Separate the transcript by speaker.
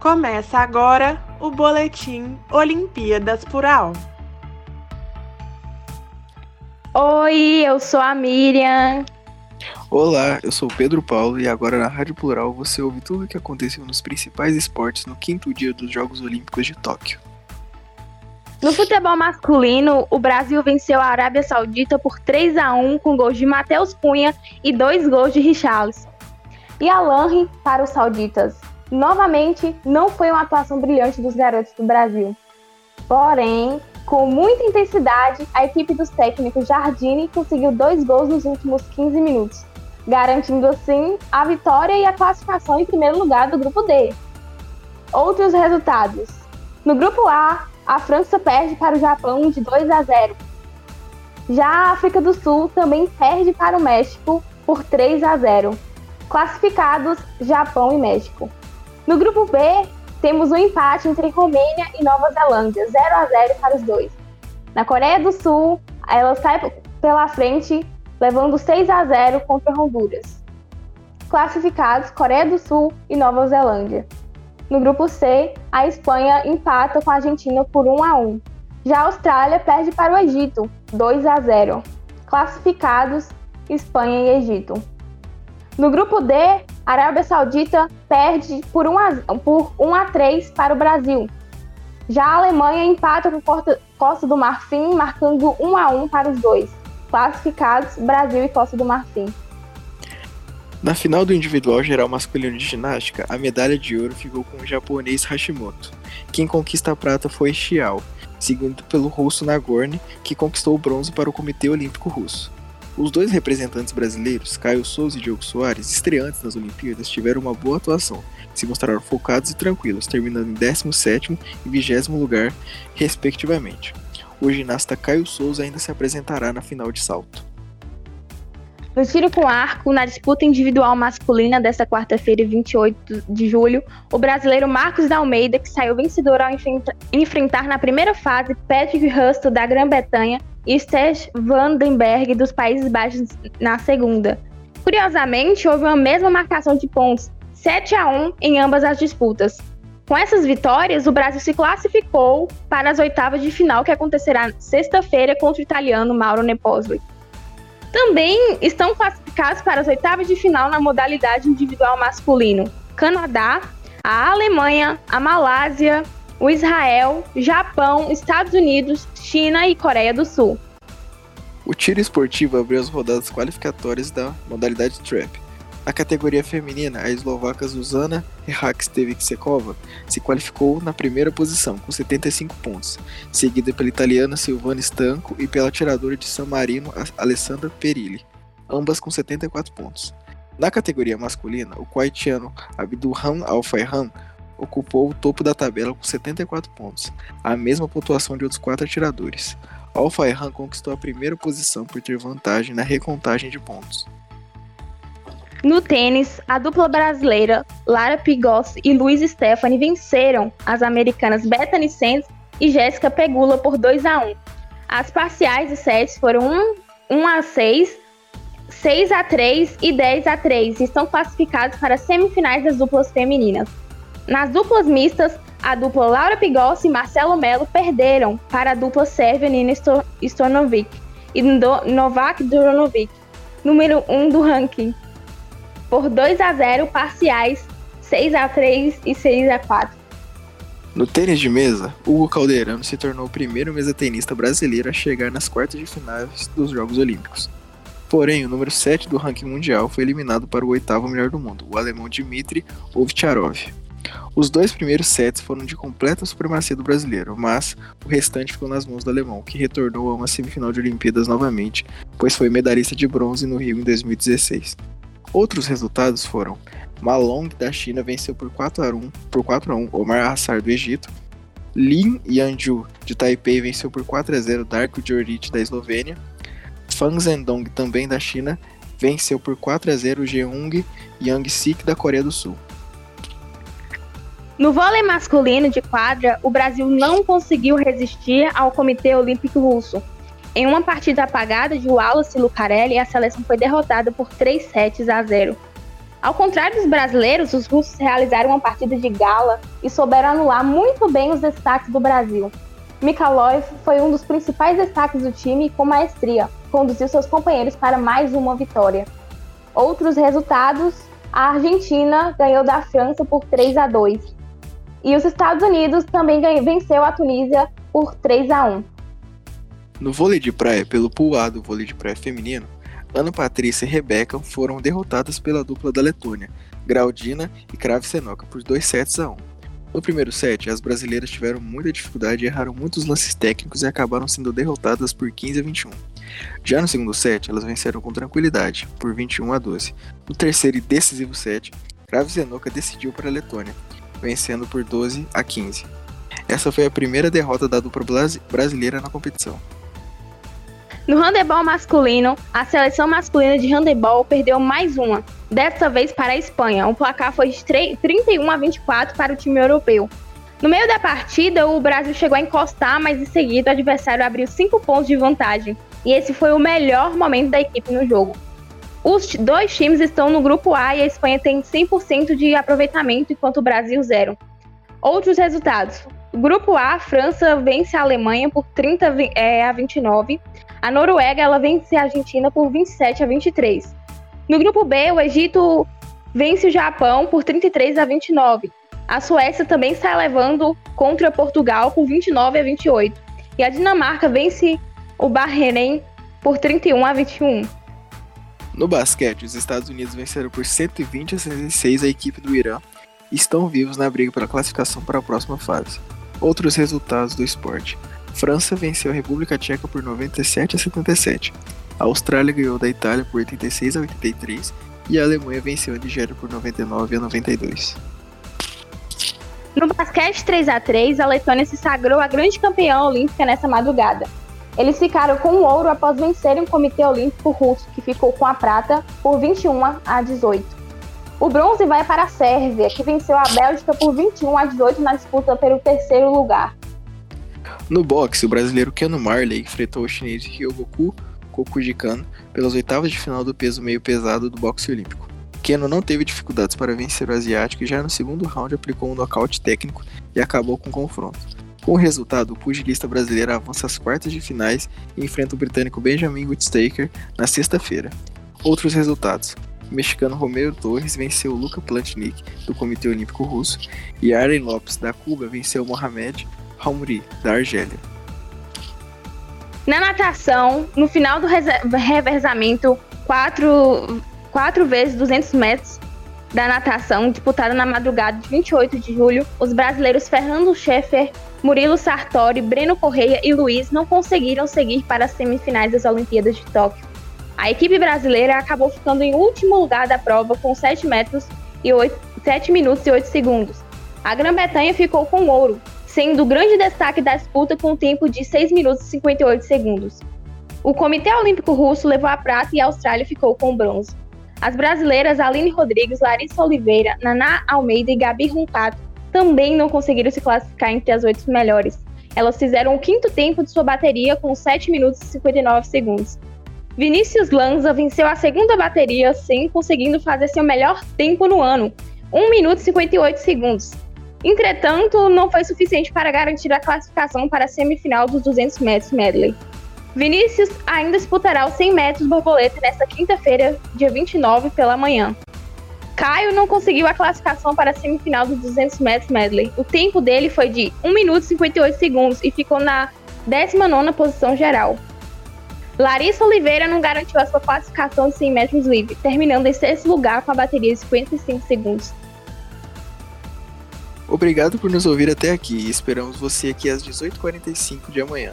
Speaker 1: Começa agora o Boletim Olimpíadas por AL.
Speaker 2: Oi, eu sou a Miriam.
Speaker 3: Olá, eu sou Pedro Paulo e agora na Rádio Plural você ouve tudo o que aconteceu nos principais esportes no quinto dia dos Jogos Olímpicos de Tóquio.
Speaker 2: No futebol masculino, o Brasil venceu a Arábia Saudita por 3 a 1 com gols de Matheus Cunha e dois gols de Richarlison. E a Lange para os sauditas. Novamente, não foi uma atuação brilhante dos garotos do Brasil. Porém, com muita intensidade, a equipe dos técnicos Jardine conseguiu dois gols nos últimos 15 minutos, garantindo assim a vitória e a classificação em primeiro lugar do grupo D. Outros resultados: no grupo A, a França perde para o Japão de 2 a 0. Já a África do Sul também perde para o México por 3 a 0. Classificados Japão e México. No grupo B, temos um empate entre Romênia e Nova Zelândia, 0 a 0 para os dois. Na Coreia do Sul, ela sai pela frente, levando 6 a 0 contra Honduras. Classificados Coreia do Sul e Nova Zelândia. No grupo C, a Espanha empata com a Argentina por 1 a 1. Já a Austrália perde para o Egito, 2 a 0. Classificados Espanha e Egito. No grupo D, a Arábia Saudita perde por 1 a, por 1 a 3 para o Brasil. Já a Alemanha empata com Costa do Marfim, marcando 1 a 1 para os dois. Classificados Brasil e Costa do Marfim.
Speaker 3: Na final do individual geral masculino de ginástica, a medalha de ouro ficou com o japonês Hashimoto. Quem conquista a prata foi Xiao, seguido pelo russo Nagorny, que conquistou o bronze para o Comitê Olímpico Russo. Os dois representantes brasileiros, Caio Souza e Diogo Soares, estreantes nas Olimpíadas, tiveram uma boa atuação, se mostraram focados e tranquilos, terminando em 17º e 20 lugar, respectivamente. O ginasta Caio Souza ainda se apresentará na final de salto.
Speaker 2: No tiro com arco, na disputa individual masculina desta quarta-feira, 28 de julho, o brasileiro Marcos da Almeida, que saiu vencedor ao enfrentar na primeira fase Patrick Rusto da Grã-Bretanha e Vandenberg dos Países Baixos na segunda. Curiosamente, houve uma mesma marcação de pontos, 7 a 1 em ambas as disputas. Com essas vitórias, o Brasil se classificou para as oitavas de final que acontecerá sexta-feira contra o italiano Mauro Nepozzi. Também estão classificados para as oitavas de final na modalidade individual masculino: Canadá, a Alemanha, a Malásia, o Israel, Japão, Estados Unidos, China e Coreia do Sul.
Speaker 3: O tiro esportivo abriu as rodadas qualificatórias da modalidade trap. Na categoria feminina, a eslovaca Zuzana Sekova se qualificou na primeira posição, com 75 pontos, seguida pela italiana Silvana Stanco e pela tiradora de San Marino Alessandra Perilli, ambas com 74 pontos. Na categoria masculina, o haitiano Abdulham Al-Fayhan ocupou o topo da tabela com 74 pontos, a mesma pontuação de outros quatro atiradores. Al-Fayhan conquistou a primeira posição por ter vantagem na recontagem de pontos.
Speaker 2: No tênis, a dupla brasileira Lara Pigossi e Luiz Stephanie venceram as americanas Bethany Sands e Jéssica Pegula por 2 a 1. As parciais e sets foram 1, 1 a 6, 6 a 3 e 10 a 3 e estão classificados para as semifinais das duplas femininas. Nas duplas mistas, a dupla Laura Pigossi e Marcelo Melo perderam para a dupla sérvia Nina Stornovic e Novak Djordjevic, número 1 do ranking por 2 a 0 parciais 6 a 3 e 6 a 4.
Speaker 3: No tênis de mesa, Hugo Calderano se tornou o primeiro mesatenista brasileiro a chegar nas quartas de finais dos Jogos Olímpicos. Porém, o número 7 do ranking mundial foi eliminado para o oitavo melhor do mundo, o alemão Dmitry Ovtcharov. Os dois primeiros sets foram de completa supremacia do brasileiro, mas o restante ficou nas mãos do alemão, que retornou a uma semifinal de Olimpíadas novamente, pois foi medalhista de bronze no Rio em 2016. Outros resultados foram Malong da China venceu por 4 a 1 por 4 a 1 Omar Hassar do Egito. Lin Yanju de Taipei venceu por 4 a 0 Darko Djordjic da Eslovênia. Fang Zhendong também da China venceu por 4 a 0 Jeong Yang-sik da Coreia do Sul.
Speaker 2: No vôlei masculino de quadra, o Brasil não conseguiu resistir ao Comitê Olímpico Russo, em uma partida apagada de Wallace Lucarelli, a seleção foi derrotada por 3 sets a 0. Ao contrário dos brasileiros, os russos realizaram uma partida de gala e souberam anular muito bem os destaques do Brasil. Mikhailov foi um dos principais destaques do time e, com maestria, conduziu seus companheiros para mais uma vitória. Outros resultados: a Argentina ganhou da França por 3 a 2 e os Estados Unidos também venceu a Tunísia por 3 a 1.
Speaker 3: No vôlei de praia, pelo pool do vôlei de praia feminino, Ana Patrícia e Rebeca foram derrotadas pela dupla da Letônia, Graudina e Crave Senoca, por 2 sets a 1. No primeiro set, as brasileiras tiveram muita dificuldade e erraram muitos lances técnicos e acabaram sendo derrotadas por 15 a 21. Já no segundo set, elas venceram com tranquilidade, por 21 a 12. No terceiro e decisivo set, Crave Zenoka decidiu para a Letônia, vencendo por 12 a 15. Essa foi a primeira derrota da dupla brasileira na competição.
Speaker 2: No handebol masculino, a seleção masculina de handebol perdeu mais uma, desta vez para a Espanha. O placar foi de 31 a 24 para o time europeu. No meio da partida, o Brasil chegou a encostar, mas em seguida o adversário abriu 5 pontos de vantagem. E esse foi o melhor momento da equipe no jogo. Os dois times estão no grupo A e a Espanha tem 100% de aproveitamento, enquanto o Brasil zero. Outros resultados. Grupo A, França vence a Alemanha por 30 é, a 29. A Noruega ela vence a Argentina por 27 a 23. No grupo B, o Egito vence o Japão por 33 a 29. A Suécia também está levando contra Portugal por 29 a 28. E a Dinamarca vence o Bahrein por 31 a 21.
Speaker 3: No basquete, os Estados Unidos venceram por 120 a 66 a equipe do Irã e estão vivos na briga pela classificação para a próxima fase. Outros resultados do esporte. França venceu a República Tcheca por 97 a 77. A Austrália ganhou da Itália por 86 a 83 e a Alemanha venceu a Nigéria por 99 a 92.
Speaker 2: No basquete 3 a 3, a Letônia se sagrou a grande campeã olímpica nessa madrugada. Eles ficaram com o ouro após vencerem o Comitê Olímpico Russo, que ficou com a prata por 21 a 18. O bronze vai para a Sérvia, que venceu a Bélgica por 21 a 18 na disputa pelo terceiro lugar.
Speaker 3: No boxe, o brasileiro Keno Marley enfrentou o chinês Ryogoku Kokujikan pelas oitavas de final do peso meio pesado do boxe olímpico. Keno não teve dificuldades para vencer o asiático e já no segundo round aplicou um nocaute técnico e acabou com o confronto. Com o resultado, o pugilista brasileiro avança às quartas de finais e enfrenta o britânico Benjamin Whittaker na sexta-feira. Outros resultados: o mexicano Romero Torres venceu Luca Plantnik, do Comitê Olímpico Russo, e Arlen Lopes, da Cuba, venceu Mohamed Hamouri, da Argélia.
Speaker 2: Na natação, no final do revezamento, quatro, quatro vezes 200 metros da natação, disputada na madrugada de 28 de julho, os brasileiros Fernando Scheffer, Murilo Sartori, Breno Correia e Luiz não conseguiram seguir para as semifinais das Olimpíadas de Tóquio. A equipe brasileira acabou ficando em último lugar da prova com 7 metros e 8, 7 minutos e 8 segundos. A Grã-Bretanha ficou com ouro, sendo o grande destaque da disputa com um tempo de 6 minutos e 58 segundos. O Comitê Olímpico Russo levou a prata e a Austrália ficou com o bronze. As brasileiras Aline Rodrigues, Larissa Oliveira, Naná Almeida e Gabi Runcato também não conseguiram se classificar entre as oito melhores. Elas fizeram o quinto tempo de sua bateria com 7 minutos e 59 segundos. Vinícius Lanza venceu a segunda bateria sem conseguindo fazer seu melhor tempo no ano, 1 minuto e 58 segundos. Entretanto, não foi suficiente para garantir a classificação para a semifinal dos 200 metros medley. Vinícius ainda disputará os 100 metros borboleta nesta quinta-feira, dia 29, pela manhã. Caio não conseguiu a classificação para a semifinal dos 200 metros medley. O tempo dele foi de 1 minuto e 58 segundos e ficou na 19ª posição geral. Larissa Oliveira não garantiu a sua classificação de 100 metros livre, terminando em sexto lugar com a bateria de 55 segundos.
Speaker 3: Obrigado por nos ouvir até aqui e esperamos você aqui às 18h45 de amanhã.